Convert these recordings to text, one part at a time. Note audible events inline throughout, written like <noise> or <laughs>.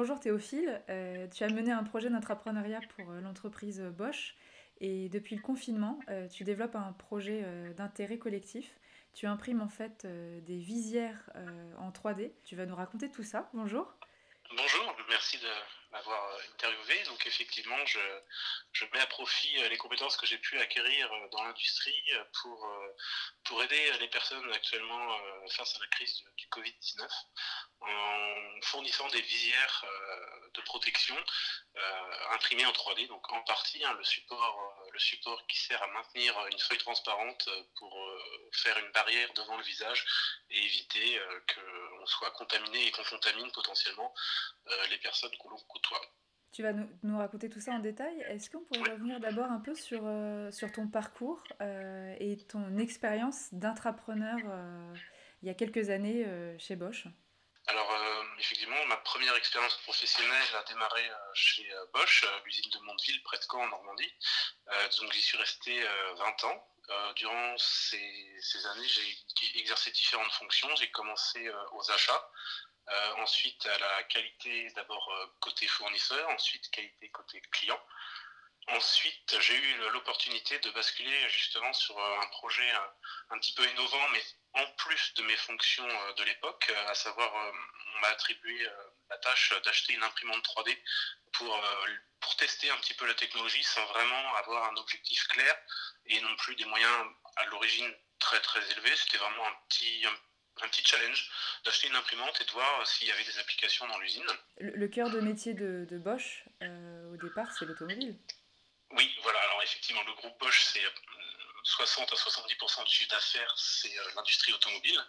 Bonjour Théophile, euh, tu as mené un projet d'entrepreneuriat pour euh, l'entreprise Bosch et depuis le confinement, euh, tu développes un projet d'intérêt collectif. Tu imprimes en fait des visières en 3D. Tu vas nous raconter tout ça. Bonjour. Bonjour, merci de m'avoir interviewé. Donc effectivement, je, je, mets à profit les compétences que j'ai pu acquérir dans l'industrie pour, pour aider les personnes actuellement face à la crise du Covid-19 en fournissant des visières euh, de protection euh, imprimées en 3D, donc en partie hein, le, support, euh, le support qui sert à maintenir une feuille transparente pour faire une barrière devant le visage et éviter qu'on soit contaminé et qu'on contamine potentiellement les personnes que l'on côtoie. Tu vas nous, raconter tout ça en détail. Est-ce qu'on pourrait revenir d'abord un peu sur, sur ton parcours et ton expérience d'intrapreneur il y a quelques années chez Bosch? Alors, euh, effectivement, ma première expérience professionnelle a démarré euh, chez euh, Bosch, l'usine de Mondeville, près de Caen, en Normandie. donc, j'y suis resté 20 ans. durant ces, années, j'ai exercé différentes fonctions. J'ai commencé aux achats, ensuite à la qualité, d'abord côté fournisseur, ensuite qualité côté client. Ensuite, j'ai eu l'opportunité de basculer justement sur un projet un petit peu innovant, mais en plus de mes fonctions euh, de l'époque, euh, à savoir, euh, on m'a attribué la tâche d'acheter une imprimante 3D pour, pour tester un petit peu la technologie sans vraiment avoir un objectif clair et non plus des moyens à l'origine très très élevés. C'était vraiment un petit, un, petit challenge d'acheter une imprimante et de voir s'il y avait des applications dans l'usine. Le, cœur de métier de Bosch, au départ, c'est l'automobile. Oui, voilà. Alors effectivement, le groupe Bosch, c'est 60 à 70% du chiffre d'affaires, c'est euh, l'industrie automobile.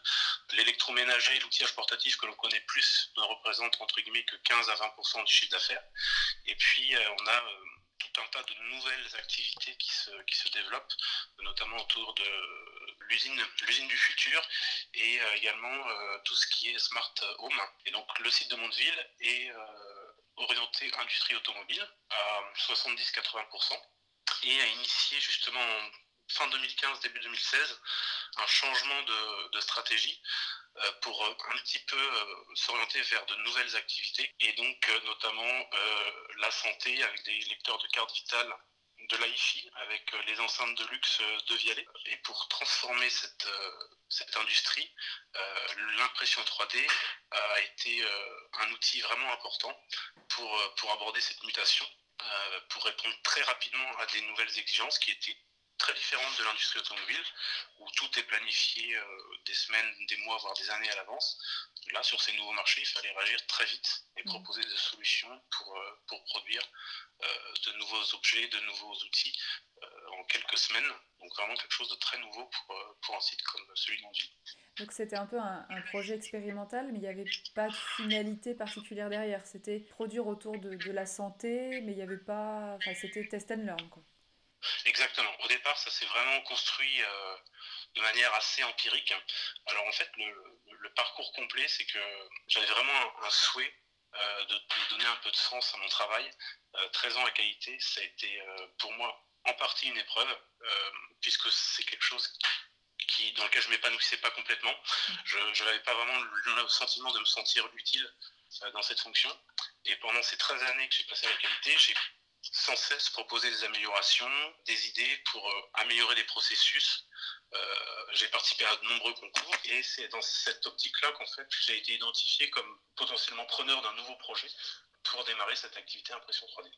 L'électroménager, l'outillage portatif que l'on connaît plus, ne représente entre guillemets que 15 à 20% du chiffre d'affaires. Et puis, euh, on a euh, tout un tas de nouvelles activités qui se, qui se développent, notamment autour de l'usine, l'usine du futur et également tout ce qui est smart home. Et donc, le site de Mondeville est orienté industrie automobile à 70-80% et a initié justement fin 2015, début 2016, un changement de, stratégie euh, pour euh, un petit peu euh, s'orienter vers de nouvelles activités. Et donc notamment la santé avec des lecteurs de cartes vitales de l'AIFI avec les enceintes de luxe de Vialet. Et pour transformer cette, cette industrie, l'impression 3D a été un outil vraiment important pour, pour aborder cette mutation, pour répondre très rapidement à des nouvelles exigences qui étaient très différente de l'industrie automobile, où tout est planifié euh, des semaines, des mois, voire des années à l'avance. Là, sur ces nouveaux marchés, il fallait réagir très vite et mm. proposer des solutions pour, euh, pour produire euh, de nouveaux objets, de nouveaux outils en quelques semaines. Donc vraiment quelque chose de très nouveau pour, pour un site comme celui Mondeville. Donc c'était un peu un, projet expérimental, mais il n'y avait pas de finalité particulière derrière. C'était produire autour de, de la santé, mais il n'y avait pas... Enfin, c'était test and learn, quoi. Exactement. Au départ, ça s'est vraiment construit euh, de manière assez empirique. Alors en fait, le, parcours complet, c'est que j'avais vraiment un, souhait euh, de, donner un peu de sens à mon travail. 13 euh, ans à qualité, ça a été pour moi en partie une épreuve, puisque c'est quelque chose qui, dans lequel je ne m'épanouissais pas complètement. Je n'avais pas vraiment le, sentiment de me sentir utile dans cette fonction. Et pendant ces 13 années que j'ai passé à la qualité, j'ai sans cesse proposer des améliorations, des idées pour euh, améliorer les processus. Euh, j'ai participé à de nombreux concours et c'est dans cette optique-là qu'en fait j'ai été identifié comme potentiellement preneur d'un nouveau projet pour démarrer cette activité impression 3D.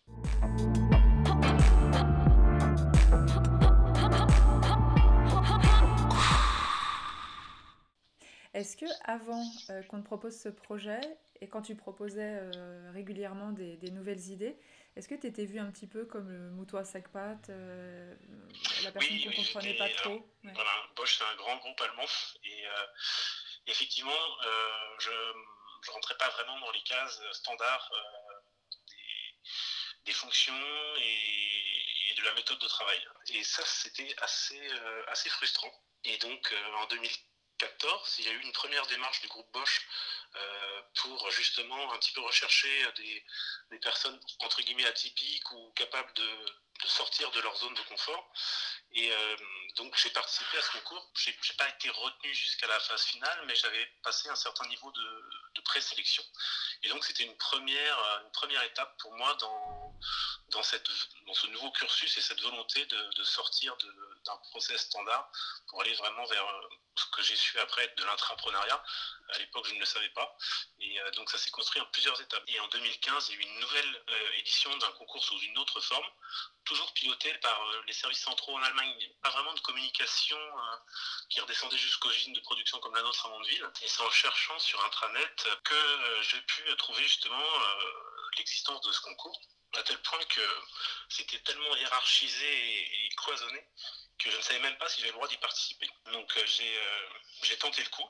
Est-ce que avant euh, qu'on te propose ce projet et quand tu proposais régulièrement des, nouvelles idées, est-ce que tu étais vu un petit peu comme le mouton à sac pattes, euh, la personne qui ne comprenait pas trop? voilà, Bosch, c'est un grand groupe allemand. Et euh, effectivement, euh, je ne rentrais pas vraiment dans les cases standards des fonctions et, de la méthode de travail. Et ça, c'était assez, assez frustrant. Et donc, en 2014, il y a eu une première démarche du groupe Bosch pour justement un petit peu rechercher des, personnes entre guillemets atypiques ou capables de, sortir de leur zone de confort. Et euh, donc j'ai participé à ce concours. J'ai n'ai pas été retenu jusqu'à la phase finale, mais j'avais passé un certain niveau de, de présélection. Et donc c'était une première, une première étape pour moi dans, dans, ce nouveau cursus et cette volonté de, sortir d'un process standard pour aller vraiment vers euh, ce que j'ai su après être de l'intrapreneuriat. À l'époque, je ne le savais pas. Et euh, donc ça s'est construit en plusieurs étapes. Et en 2015, il y a eu une nouvelle édition d'un concours sous une autre forme, toujours piloté par euh, les services centraux en Allemagne. Il n'y pas vraiment de communication euh, qui redescendait jusqu'aux usines de production comme la nôtre à Mondeville. Et c'est en cherchant sur intranet que euh, j'ai pu trouver justement l'existence de ce concours, à tel point que c'était tellement hiérarchisé et, cloisonné que je ne savais même pas si j'avais le droit d'y participer. Donc j'ai tenté le coup.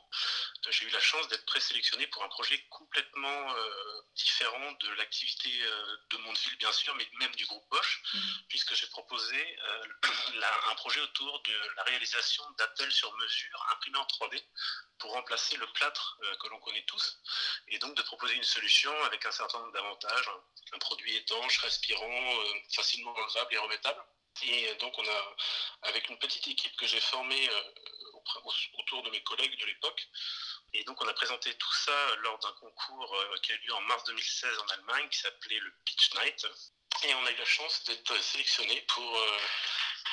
J'ai eu la chance d'être présélectionné pour un projet complètement différent de l'activité de Mondeville, bien sûr, mais même du groupe Bosch, mhm. Puisque j'ai proposé euh, <clears throat> un projet autour de la réalisation d'appels sur mesure imprimés en 3D pour remplacer le plâtre euh, que l'on connaît tous, et donc de proposer une solution avec un certain nombre d'avantages, un produit étanche, respirant, facilement enlevable et remettable. Et donc on a, avec une petite équipe que j'ai formée autour de mes collègues de l'époque, et donc on a présenté tout ça lors d'un concours euh, qui a eu lieu en mars 2016 en Allemagne qui s'appelait le Pitch Night. Et on a eu la chance d'être sélectionné pour, euh,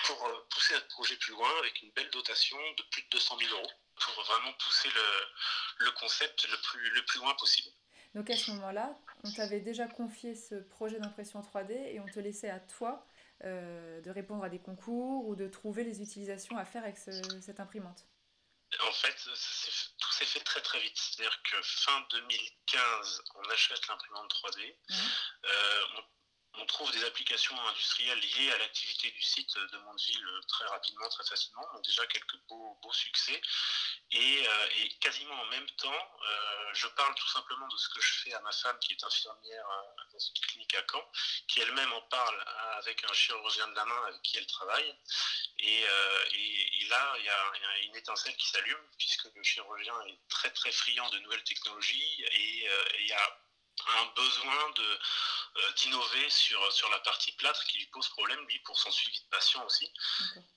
pour euh, pousser notre projet plus loin avec une belle dotation de plus de 200 000 euros pour vraiment pousser le, le concept le plus, le plus loin possible. Donc à ce moment-là, on t'avait déjà confié ce projet d'impression 3D et on te laissait à toi de répondre à des concours ou de trouver les utilisations à faire avec cette imprimante. En fait, tout s'est fait très très vite. C'est-à-dire que fin 2015, on achète l'imprimante 3D. Euh, on, trouve des applications industrielles liées à l'activité du site de Mondeville très rapidement, très facilement. Donc déjà quelques beaux, succès. Euh, et, quasiment en même temps, euh, je parle tout simplement de ce que je fais à ma femme qui est infirmière dans une clinique à Caen, qui elle-même en parle avec un chirurgien de la main avec qui elle travaille. Et, là, il y, a, une étincelle qui s'allume, puisque le chirurgien est très très friand de nouvelles technologies et euh, il y a un besoin de euh, d'innover sur, sur la partie plâtre qui lui pose problème, lui, pour son suivi de patient aussi.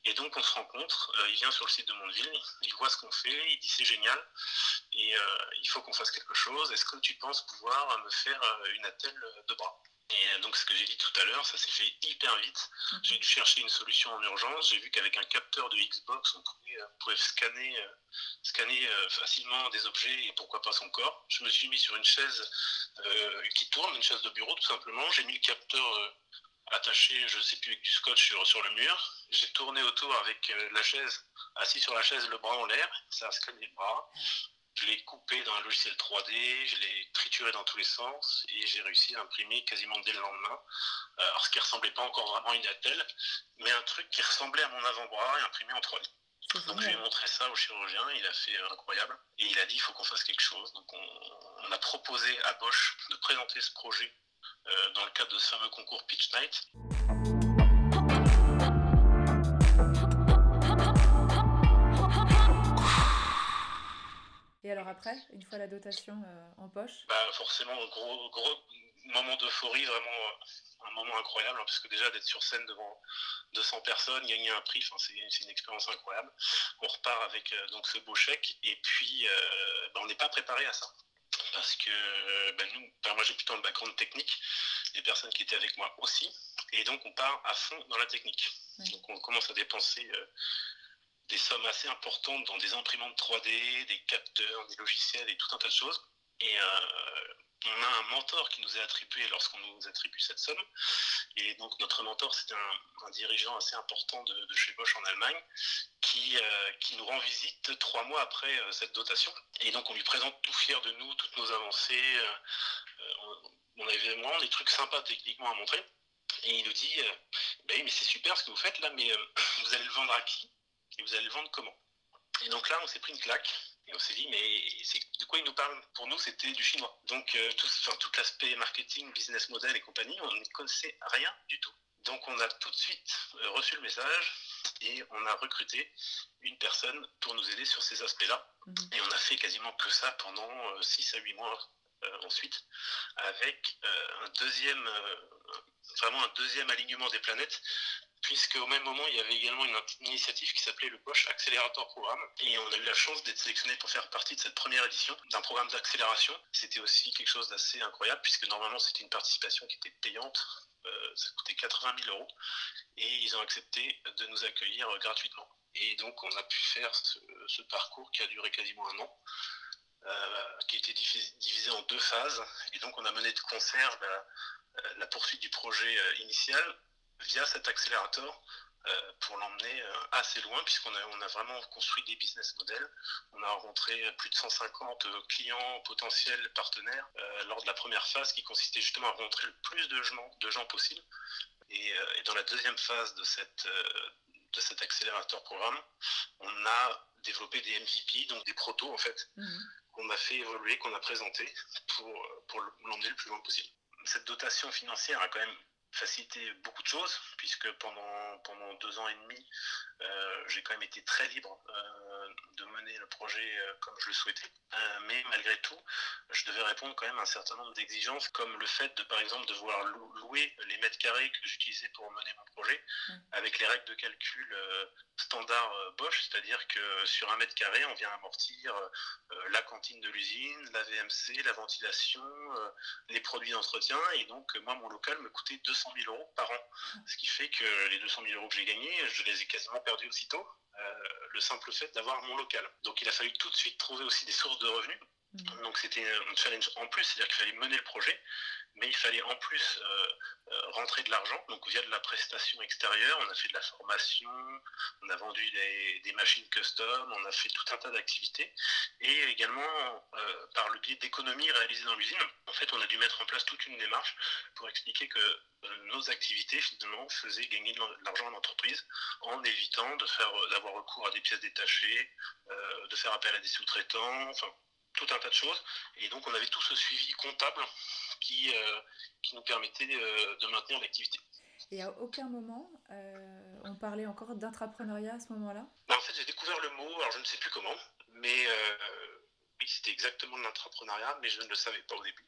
Et donc, on se rencontre, euh, il vient sur le site de Mondeville, il voit ce qu'on fait, il dit c'est génial, et il faut qu'on fasse quelque chose. Est-ce que tu penses pouvoir me faire une attelle de bras? Et euh, donc, ce que j'ai dit tout à l'heure, ça s'est fait hyper vite. J'ai dû chercher une solution en urgence. J'ai vu qu'avec un capteur de Xbox, on pouvait, euh, scanner, euh, scanner facilement des objets et pourquoi pas son corps. Je me suis mis sur une chaise tourne, une chaise de bureau tout simplement. J'ai mis le capteur attaché, je ne sais plus, avec du scotch sur, sur le mur. J'ai tourné autour avec la chaise, assis sur la chaise, le bras en l'air. Ça a scanné le bras. Je l'ai coupé dans un logiciel 3D, je l'ai trituré dans tous les sens et j'ai réussi à imprimer quasiment dès le lendemain. Euh, alors, ce qui ressemblait pas encore vraiment à une attelle, mais un truc qui ressemblait à mon avant-bras et imprimé en 3D. Donc je lui ai montré ça au chirurgien, il a fait euh, incroyable. Et il a dit il faut qu'on fasse quelque chose. Donc on, a proposé à Bosch de présenter ce projet euh, dans le cadre de ce fameux concours Pitch Night. Et alors après, une fois la dotation euh, en poche? Bah Forcément, gros, gros moment d'euphorie, vraiment euh, un moment incroyable, hein, parce que déjà d'être sur scène devant 200 personnes, gagner un prix, c'est une expérience incroyable. On repart avec euh, donc ce beau chèque, et puis bah, on n'est pas préparé à ça. Parce que bah, nous, bah, moi j'ai plutôt un background technique, les personnes qui étaient avec moi aussi, et donc on part à fond dans la technique. Donc on commence à dépenser des sommes assez importantes dans des imprimantes 3D, des capteurs, des logiciels et tout un tas de choses. Et euh, on a un mentor qui nous est attribué lorsqu'on nous attribue cette somme. Et donc notre mentor, c'est un, dirigeant assez important de, chez Bosch en Allemagne qui, euh, qui nous rend visite trois mois après euh, cette dotation. Et donc on lui présente tout fier de nous, toutes nos avancées. on avait vraiment des trucs sympas techniquement à montrer. Et il nous dit, ben mais c'est super ce que vous faites là, mais <clears throat> vous allez le vendre à qui? Et vous allez le vendre comment? Et donc là, on s'est pris une claque. Et on s'est dit, mais de quoi il nous parle? Pour nous, c'était du chinois. Donc, tout, tout l'aspect marketing, business model et compagnie, on ne connaissait rien du tout. Donc, on a tout de suite reçu le message et on a recruté une personne pour nous aider sur ces aspects-là. Mhm. Et on a fait quasiment que ça pendant 6 à 8 mois ensuite, avec un deuxième, vraiment un deuxième alignement des planètes puisque au même moment, il y avait également une initiative qui s'appelait le Bosch Accelerator Programme. Et on a eu la chance d'être sélectionné pour faire partie de cette première édition d'un programme d'accélération. C'était aussi quelque chose d'assez incroyable, puisque normalement, c'était une participation qui était payante. Euh, ça coûtait 80 000 euros. Et ils ont accepté de nous accueillir gratuitement. Et donc, on a pu faire ce, parcours qui a duré quasiment un an. Euh, qui été divisé en deux phases. Et donc, on a mené de concert la, la poursuite du projet euh, initial via cet accélérateur euh, pour l'emmener euh, assez loin, puisqu'on a, on a vraiment construit des business models. On a rencontré plus de 150 euh, clients potentiels partenaires lors de la première phase qui consistait justement à rencontrer le plus de gens, de gens possible. Et, dans la deuxième phase de, cette, de cet accélérateur programme, on a développé des MVP, donc des protos en fait, mmh. A fait évoluer, qu'on a présenté pour, l'emmener le plus loin possible. Cette dotation financière a quand même facilité beaucoup de choses, puisque pendant, pendant deux ans et demi, euh, j'ai quand même été très libre euh, de mener le projet euh, comme je le souhaitais. mais malgré tout, je devais répondre quand même à un certain nombre d'exigences, comme le fait de, par exemple, de devoir louer les mètres carrés que j'utilisais pour mener mon projet, avec les règles de calcul standard Bosch, c'est-à-dire que sur un mètre carré, on vient amortir la cantine de l'usine, la VMC, la ventilation, les produits d'entretien, et donc moi, mon local me coûtait 200 000 euros par an, ce qui fait que les 200 000 euros que j'ai gagnés, je les ai quasiment perdus aussitôt. euh, le simple fait d'avoir mon local. Donc il a fallu tout de suite trouver aussi des sources de revenus. Mmh. Donc c'était un challenge en plus, c'est-à-dire qu'il fallait mener le projet, mais il fallait en plus euh, euh, rentrer de l'argent, donc via de la prestation extérieure, on a fait de la formation, on a vendu des, machines custom, on a fait tout un tas d'activités, et également par le biais d'économies réalisées dans l'usine, en fait on a dû mettre en place toute une démarche pour expliquer que nos activités finalement faisaient gagner de l'argent à l'entreprise en évitant d'avoir recours à des pièces détachées, de faire appel à des sous-traitants, tout un tas de choses. Et donc on avait tout ce suivi comptable qui, euh, qui nous permettait euh, de maintenir l'activité. Et à aucun moment, euh, on parlait encore d'intrapreneuriat à ce moment-là? Bah, En fait, j'ai découvert le mot, alors je ne sais plus comment, mais oui, c'était exactement de l'intrapreneuriat, mais je ne le savais pas au début.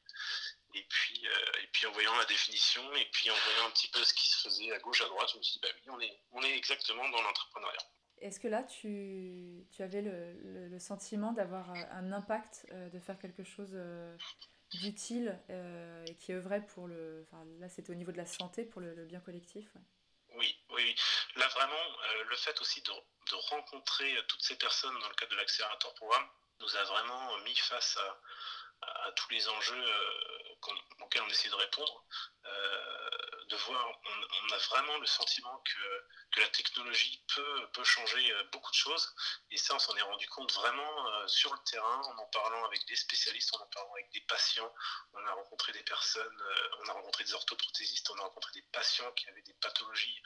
Et puis, et puis en voyant la définition, et puis en voyant un petit peu ce qui se faisait à gauche, à droite, je me suis dit, bah oui, on est, on est exactement dans l'entrepreneuriat. Est-ce que là, tu, tu avais le, le, sentiment d'avoir un impact, euh, de faire quelque chose euh, d'utile euh, et qui œuvrait pour le. Enfin, là, c'était au niveau de la santé, pour le, bien collectif? Oui, oui, Là, vraiment, le fait aussi de, de, rencontrer toutes ces personnes dans le cadre de l'accélérateur programme nous a vraiment mis face à, à tous les enjeux auxquels on essaie de répondre de voir, on, a vraiment le sentiment que, que la technologie peut, peut, changer euh, beaucoup de choses. Et ça, on s'en est rendu compte vraiment euh, sur le terrain, en en parlant avec des spécialistes, en en parlant avec des patients. On a rencontré des personnes, euh, on a rencontré des orthoprothésistes, on a rencontré des patients qui avaient des pathologies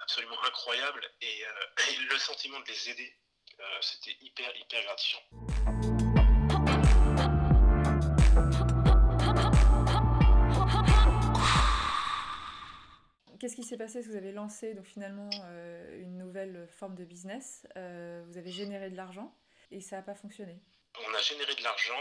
absolument incroyables. Et, <laughs> et le sentiment de les aider, c'était hyper, hyper gratifiant. Qu'est-ce qui s'est passé? Vous avez lancé donc finalement euh, une nouvelle forme de business, euh, vous avez généré de l'argent et ça n'a pas fonctionné. On a généré de l'argent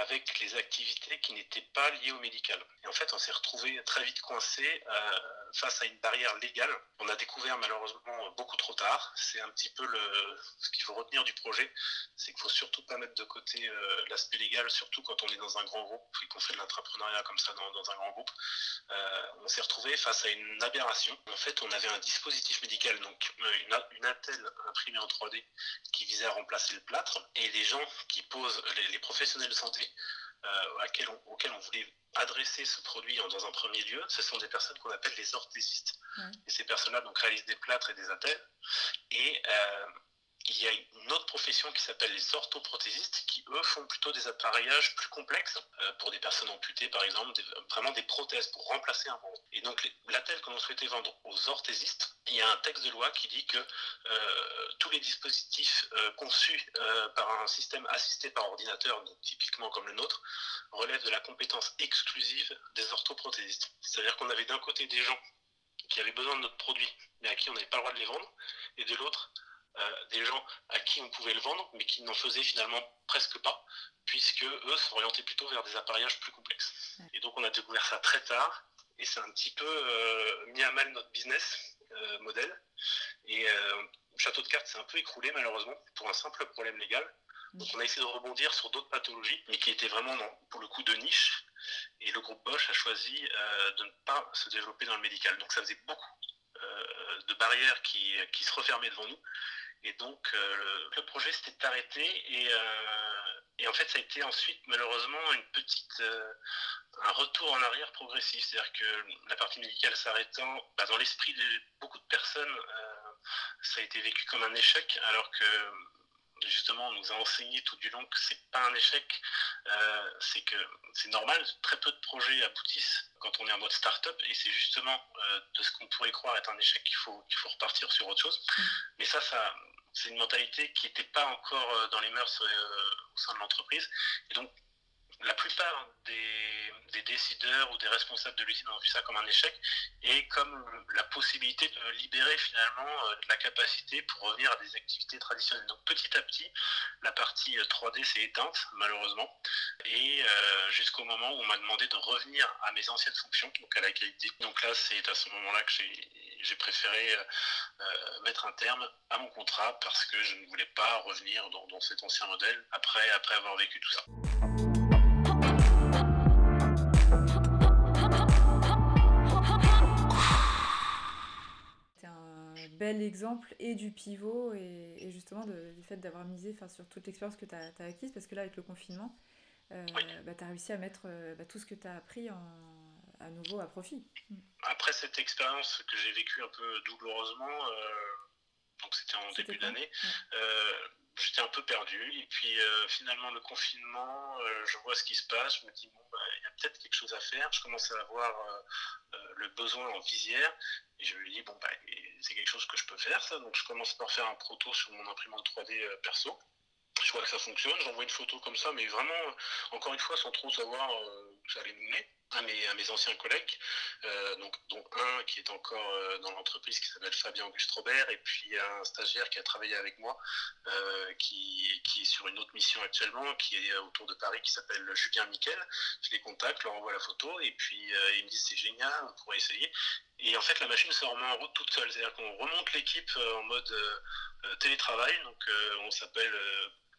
avec les activités qui n'étaient pas liées au médical. Et en fait, on s'est retrouvé très vite coincé euh, face à une barrière légale. On a découvert malheureusement beaucoup trop tard. C'est un petit peu ce qu'il faut retenir du projet, c'est qu'il faut surtout pas mettre de côté euh, l'aspect légal, surtout quand on est dans un grand groupe et qu'on fait de l'entrepreneuriat comme ça dans, un grand groupe. Euh, on s'est retrouvé face à une aberration. En fait, on avait un dispositif médical, donc une, une attelle imprimée en 3D qui visait à remplacer le plâtre, et les gens qui posent, les professionnels de santé euh, auxquels on voulait adresser ce produit dans un premier lieu, ce sont des personnes qu'on appelle les orthésistes. Et ces personnes-là donc réalisent des plâtres et des attelles. Et, euh, il y a une autre profession qui s'appelle les orthoprothésistes qui, eux, font plutôt des appareillages plus complexes euh, pour des personnes amputées, par exemple, vraiment des prothèses pour remplacer un membre. Et donc, l'attelle que l'on souhaitait vendre aux orthésistes, il y a un texte de loi qui dit que euh, tous les dispositifs euh, conçus par un système assisté par ordinateur, typiquement comme le nôtre, relèvent de la compétence exclusive des orthoprothésistes. C'est-à-dire qu'on avait d'un côté des gens qui avaient besoin de notre produit, mais à qui on n'avait pas le droit de les vendre, et de l'autre, des gens à qui on pouvait le vendre, mais qui n'en faisaient finalement presque pas, puisque eux s'orientaient plutôt vers des appareillages plus complexes. Et donc on a découvert ça très tard, et c'est un petit peu euh, mis à mal notre business euh, modèle. Et Château de cartes s'est un peu écroulé malheureusement pour un simple problème légal. Donc on a essayé de rebondir sur d'autres pathologies, mais qui étaient vraiment pour le coup de niche. Et le groupe Bosch a choisi de ne pas se développer dans le médical. Donc ça faisait beaucoup de barrières qui, qui, se refermaient devant nous. Et donc, euh, le projet s'était arrêté euh, et, en fait, ça a été ensuite, malheureusement, une petite, euh, un retour en arrière progressif. C'est-à-dire que la partie médicale s'arrêtant, bah, dans l'esprit de beaucoup de personnes, ça a été vécu comme un échec, alors que justement, on nous a enseigné tout du long que c'est pas un échec, c'est que c'est normal, très peu de projets aboutissent quand on est en mode start-up, et c'est justement de ce qu'on pourrait croire être un échec qu'il faut, qu'il faut repartir sur autre chose. Mm. Mais ça, ça, c'est une mentalité qui n'était pas encore euh, dans les mœurs euh, au sein de l'entreprise. La plupart des, décideurs ou des responsables de l'usine ont vu ça comme un échec et comme la possibilité de libérer finalement euh, la capacité pour revenir à des activités traditionnelles. Donc petit à petit, la partie 3D s'est éteinte malheureusement et jusqu'au moment où on m'a demandé de revenir à mes anciennes fonctions, donc à la qualité. Donc là, c'est à ce moment-là que j'ai préféré euh, euh, mettre un terme à mon contrat parce que je ne voulais pas revenir dans, cet ancien modèle après, après avoir vécu tout ça. Bel exemple et du pivot et, justement du fait d'avoir misé sur toute l'expérience que tu as, acquise parce que là avec le confinement, euh, bah, tu as réussi à mettre bah, tout ce que tu as appris en, à nouveau à profit. Après cette expérience que j'ai vécue un peu douloureusement, euh, donc c'était en début d'année, euh, j'étais un peu perdu. Et puis euh, finalement, le confinement, je vois ce qui se passe, je me dis, bon, bah, il y a peut-être quelque chose à faire. Je commence à avoir le besoin en visière. Et je me dis, bon, bah, c'est quelque chose que je peux faire. Donc je commence par faire un proto sur mon imprimante 3D perso. Je vois que ça fonctionne, j'envoie une photo comme ça, mais vraiment, encore une fois, sans trop savoir où ça allait mener à mes, anciens collègues, euh, donc, dont un qui est encore euh, dans l'entreprise qui s'appelle Fabien Auguste Robert, et puis un stagiaire qui a travaillé avec moi, euh, qui, qui, est sur une autre mission actuellement, qui est autour de Paris, qui s'appelle Julien Miquel. Je les contacte, leur envoie la photo, et puis ils me disent c'est génial, on pourrait essayer. Et en fait, la machine se remet en route toute seule, c'est-à-dire qu'on remonte l'équipe en mode télétravail, donc on s'appelle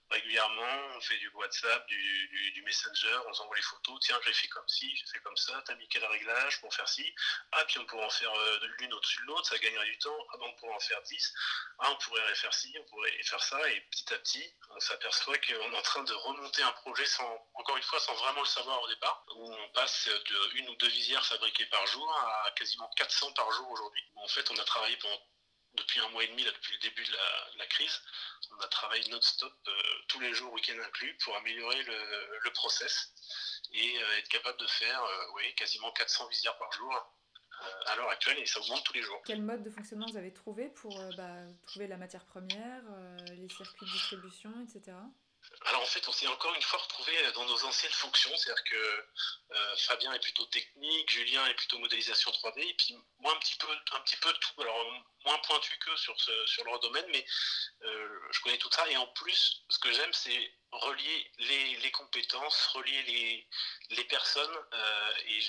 régulièrement, on fait du WhatsApp, du, Messenger, on s'envoie les photos, tiens, j'ai fait comme ci, j'ai fait comme ça, t'as mis quel réglage pour faire ci, ah, puis on pourrait en faire euh, l'une au-dessus de l'autre, ça gagnerait du temps, ah, ben on pourrait en faire 10, ah, on pourrait faire ci, on pourrait faire ça, et petit à petit, on s'aperçoit qu'on est en train de remonter un projet sans, encore une fois, sans vraiment le savoir au départ, où on passe de une ou deux visières fabriquées par jour à quasiment 400 par jour aujourd'hui. En fait, on a travaillé pendant depuis un mois et demi, là, depuis le début de la, crise, on a travaillé non-stop euh, tous les jours, week-end inclus, pour améliorer le, process et euh, être capable de faire euh, quasiment 400 visières par jour à l'heure actuelle et ça augmente tous les jours. Quel mode de fonctionnement vous avez trouvé pour bah, trouver la matière première, les circuits de distribution, etc. Alors en fait, on s'est encore une fois retrouvé dans nos anciennes fonctions, c'est-à-dire que euh, Fabien est plutôt technique, Julien est plutôt modélisation 3D, et puis moi un petit peu, un petit peu tout. Alors moins pointu que sur, sur leur domaine, mais euh, je connais tout ça. Et en plus, ce que j'aime, c'est relier les, compétences, relier les, les personnes, euh, et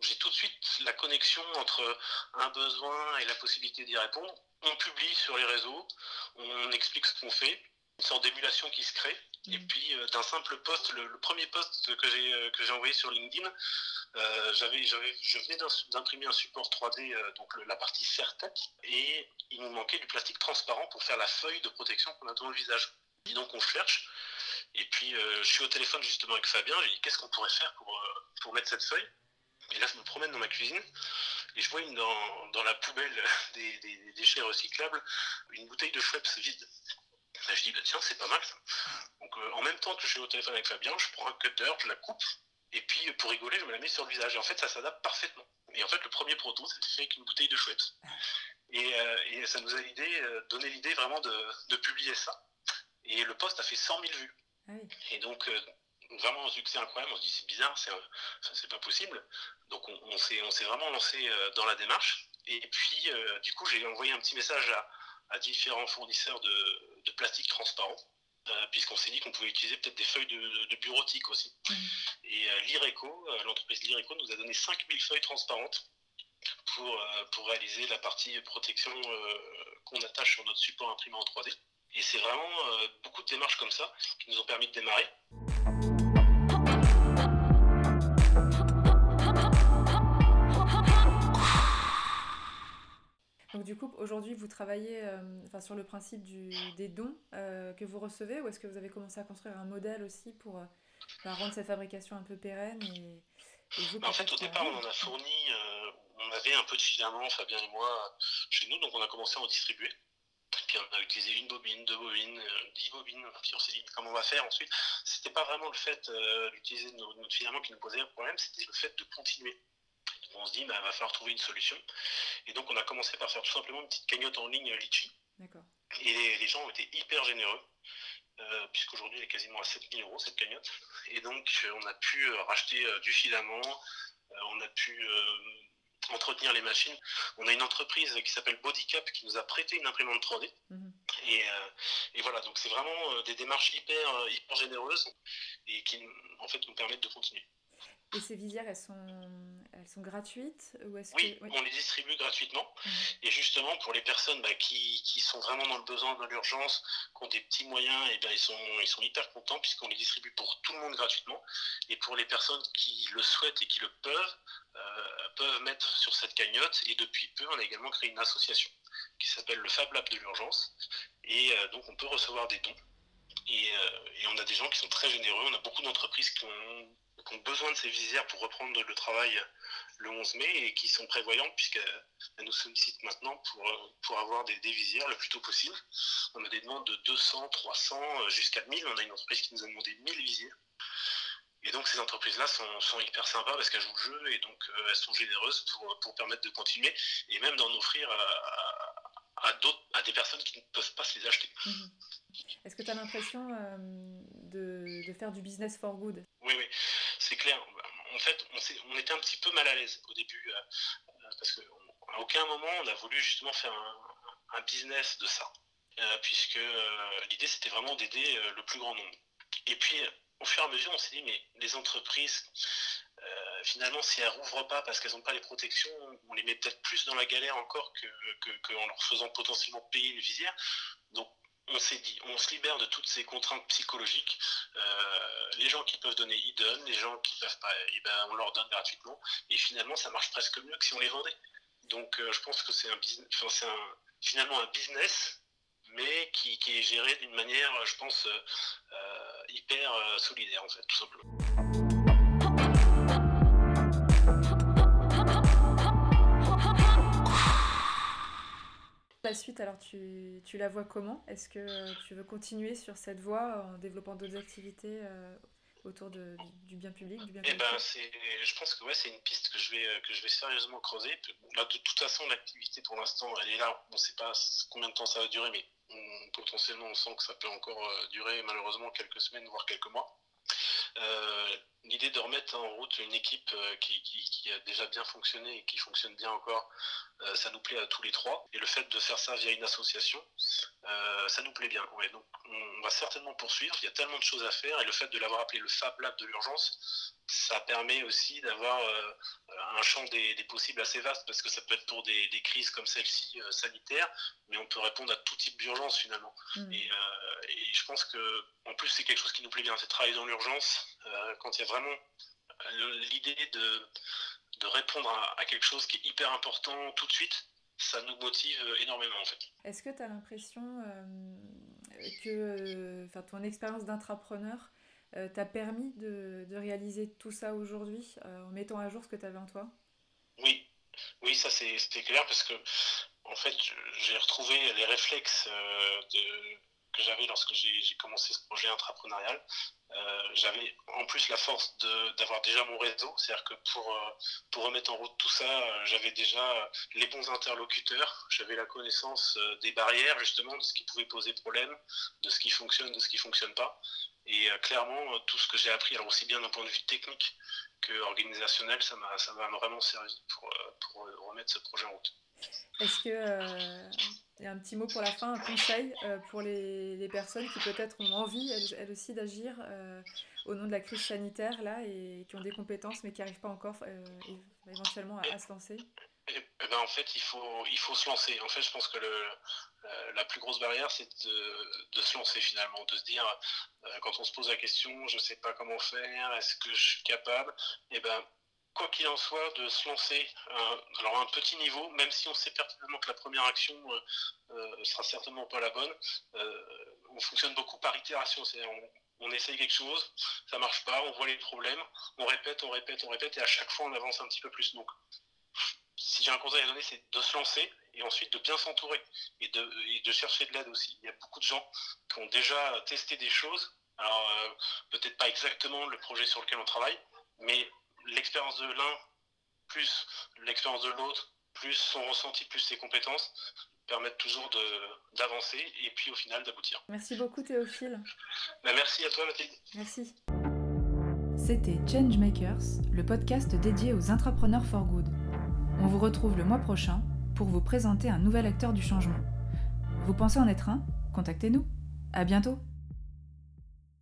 j'ai tout de suite la connexion entre un besoin et la possibilité d'y répondre. On publie sur les réseaux, on explique ce qu'on fait une sorte d'émulation qui se crée. Et mm. puis euh, d'un simple post, le, premier post que j'ai euh, que j'ai envoyé sur LinkedIn, euh, j'avais j'avais je venais d'imprimer un support 3D donc la partie serre-tête et il nous manquait du plastique transparent pour faire la feuille de protection qu'on a dans le visage. Et donc on cherche. Et puis je suis au téléphone justement avec Fabien. J'ai dit qu'est-ce qu'on pourrait faire pour pour mettre cette feuille? Et là je me promène dans ma cuisine et je vois une, dans, dans la poubelle des, des, déchets recyclables une bouteille de Schweppes vide. Je dis, bah, tiens, c'est pas mal ça. Donc en même temps que je suis au téléphone avec Fabien, je prends un cutter, je la coupe, et puis pour rigoler, je me la mets sur le visage. Et en fait, ça s'adapte parfaitement. Et en fait, le premier proto, c'était fait avec une bouteille de chouette. Et, et ça nous a l'idée, donné l'idée vraiment de, de, publier ça. Et le post a fait 100 000 vues. Ah et donc, vraiment un succès incroyable. On se dit c'est bizarre, c'est pas possible. Donc on, on s'est vraiment lancé euh, dans la démarche. Et puis euh, du coup j'ai envoyé un petit message à, à différents fournisseurs de, de plastique transparent. Euh, puisqu'on s'est dit qu'on pouvait utiliser peut-être des feuilles de, de bureautique aussi. Mmh. Et l'IRECO, l'entreprise l'IRECO nous a donné 5000 feuilles transparentes pour, pour réaliser la partie protection qu'on attache sur notre support imprimé en 3D. Et c'est vraiment beaucoup de démarches comme ça qui nous ont permis de démarrer. Du coup, aujourd'hui, vous travaillez euh, sur le principe des dons euh, que vous recevez ou est-ce que vous avez commencé à construire un modèle aussi pour euh, bah, rendre cette fabrication un peu pérenne et, En fait, au départ, on en a fourni, on avait un peu de filament, Fabien et moi, chez nous, donc on a commencé à en distribuer. Puis on a utilisé une bobine, deux bobines, dix bobines. Puis on s'est dit comment on va faire ensuite? C'était pas vraiment le fait d'utiliser notre filament qui nous posait un problème, c'était le fait de continuer on se dit, bah, il va falloir trouver une solution. Et donc, on a commencé par faire tout simplement une petite cagnotte en ligne Litchi. Et les, gens ont été hyper généreux, euh, puisqu'aujourd'hui, elle est quasiment à 7000 euros, cette cagnotte. Et donc, on a pu euh, racheter euh, du filament, on a pu entretenir les machines. On a une entreprise qui s'appelle Bodycap qui nous a prêté une imprimante 3D. Mhm. Et, et, voilà, donc c'est vraiment des démarches hyper, hyper généreuses et qui en fait nous permettent de continuer. Et ces visières, elles sont, elles sont gratuites ou est-ce oui, on les distribue gratuitement. Mmh. Et justement, pour les personnes bah, qui, qui, sont vraiment dans le besoin, dans l'urgence, qui ont des petits moyens, et bien, ils, sont, ils sont hyper contents puisqu'on les distribue pour tout le monde gratuitement. Et pour les personnes qui le souhaitent et qui le peuvent, euh, peuvent mettre sur cette cagnotte. Et depuis peu, on a également créé une association qui s'appelle le Fab Lab de l'urgence. Et euh, donc, on peut recevoir des dons. Et, euh, et, on a des gens qui sont très généreux. On a beaucoup d'entreprises qui ont qui ont besoin de ces visières pour reprendre le travail le 11 mai et qui sont prévoyantes puisqu'elles nous sollicitent maintenant pour, pour avoir des, visières le plus tôt possible. On a des demandes de 200, 300 jusqu'à 1000. On a une entreprise qui nous a demandé 1000 visières. Et donc ces entreprises-là sont, sont, hyper sympas parce qu'elles jouent le jeu et donc euh, elles sont généreuses pour, pour, permettre de continuer et même d'en offrir à, à, à, des personnes qui ne peuvent pas se les acheter. Mhm. Est-ce que tu as l'impression euh, de, de, faire du business for good? Oui, oui c'est clair. En fait, on, était un petit peu mal à l'aise au début, euh, euh, parce qu'à aucun moment on a voulu justement faire un, business de ça, euh, puisque l'idée c'était vraiment d'aider le plus grand nombre. Et puis, au fur et à mesure, on s'est dit, mais les entreprises, finalement, si elles rouvrent pas parce qu'elles n'ont pas les protections, on les met peut-être plus dans la galère encore qu'en que, leur faisant potentiellement payer une visière. Donc, on s'est dit, on se libère de toutes ces contraintes psychologiques. Euh, les gens qui peuvent donner, ils donnent. Les gens qui peuvent pas, eh ben, on leur donne gratuitement. Et finalement, ça marche presque mieux que si on les vendait. Donc, euh, je pense que c'est un, finalement un business, mais qui, qui est géré d'une manière, je pense, euh, hyper solidaire, en fait, tout simplement. La suite, alors tu, tu la vois comment? Est-ce que tu veux continuer sur cette voie en développant d'autres activités euh, autour de, du, bien public, du bien eh ben, Je pense que ouais, c'est une piste que je, vais, que je vais sérieusement creuser. Là, de toute façon, l'activité pour l'instant, elle est là. On ne sait pas combien de temps ça va durer, mais potentiellement, on sent que ça peut encore euh, durer malheureusement quelques semaines, voire quelques mois. Euh, l'idée de remettre en route une équipe euh, qui, qui, a déjà bien fonctionné et qui fonctionne bien encore, euh, ça nous plaît à tous les trois. Et le fait de faire ça via une association, ça nous plaît bien. Ouais, donc on va certainement poursuivre. Il y a tellement de choses à faire et le fait de l'avoir appelé le Fab Lab de l'urgence, ça permet aussi d'avoir un champ des, possibles assez vaste parce que ça peut être pour des, crises comme celle-ci sanitaire, mais on peut répondre à tout type d'urgence finalement. Mmh. Et, et, je pense que en plus c'est quelque chose qui nous plaît bien, c'est travailler dans l'urgence euh, quand il y a vraiment euh, l'idée de, de répondre à, quelque chose qui est hyper important tout de suite, ça nous motive énormément en fait. Est-ce que tu as l'impression euh, que ton expérience d'intrapreneur t'a permis de, de, réaliser tout ça aujourd'hui en mettant à jour ce que tu avais en toi? Oui, oui, ça c'est clair parce que en fait j'ai retrouvé les réflexes de que j'avais lorsque j'ai commencé ce projet intrapreneurial. Euh, j'avais en plus la force d'avoir déjà mon réseau, c'est-à-dire que pour, euh, pour remettre en route tout ça, euh, j'avais déjà les bons interlocuteurs, j'avais la connaissance des barrières justement, de ce qui pouvait poser problème, de ce qui fonctionne, de ce qui ne fonctionne pas. Et clairement, tout ce que j'ai appris, alors aussi bien d'un point de vue technique que organisationnel, ça m'a vraiment servi pour, pour remettre ce projet en route. Est-ce que a un petit mot pour la fin, un conseil euh, pour les, les, personnes qui peut-être ont envie, elles, aussi, d'agir euh, au nom de la crise sanitaire, là, et qui ont des compétences, mais qui n'arrivent pas encore euh, éventuellement à, se lancer? Eh, eh ben, En fait, il faut, il faut se lancer. En fait, je pense que le, la plus grosse barrière, c'est de, de, se lancer finalement, de se dire, quand on se pose la question, je ne sais pas comment faire, est-ce que je suis capable? Eh ben, quoi qu'il en soit, de se lancer euh, alors à un petit niveau, même si on sait pertinemment que la première action euh, euh sera certainement pas la bonne. On fonctionne beaucoup par itération, c'est on, essaye quelque chose, ça marche pas, on voit les problèmes, on répète, on répète, on répète, et à chaque fois on avance un petit peu plus. Donc, si j'ai un conseil à donner, c'est de se lancer et ensuite de bien s'entourer et de, et de chercher de l'aide aussi. Il y a beaucoup de gens qui ont déjà testé des choses. Alors, peut-être pas exactement le projet sur lequel on travaille, mais l'expérience de l'un, plus l'expérience de l'autre, plus son ressenti, plus ses compétences, permettent toujours d'avancer et puis au final d'aboutir. Merci beaucoup Théophile. Ben, merci à toi Mathilde. Merci. C'était Changemakers, le podcast dédié aux entrepreneurs for good. On vous retrouve le mois prochain pour vous présenter un nouvel acteur du changement. Vous pensez en être un? Contactez-nous. À bientôt.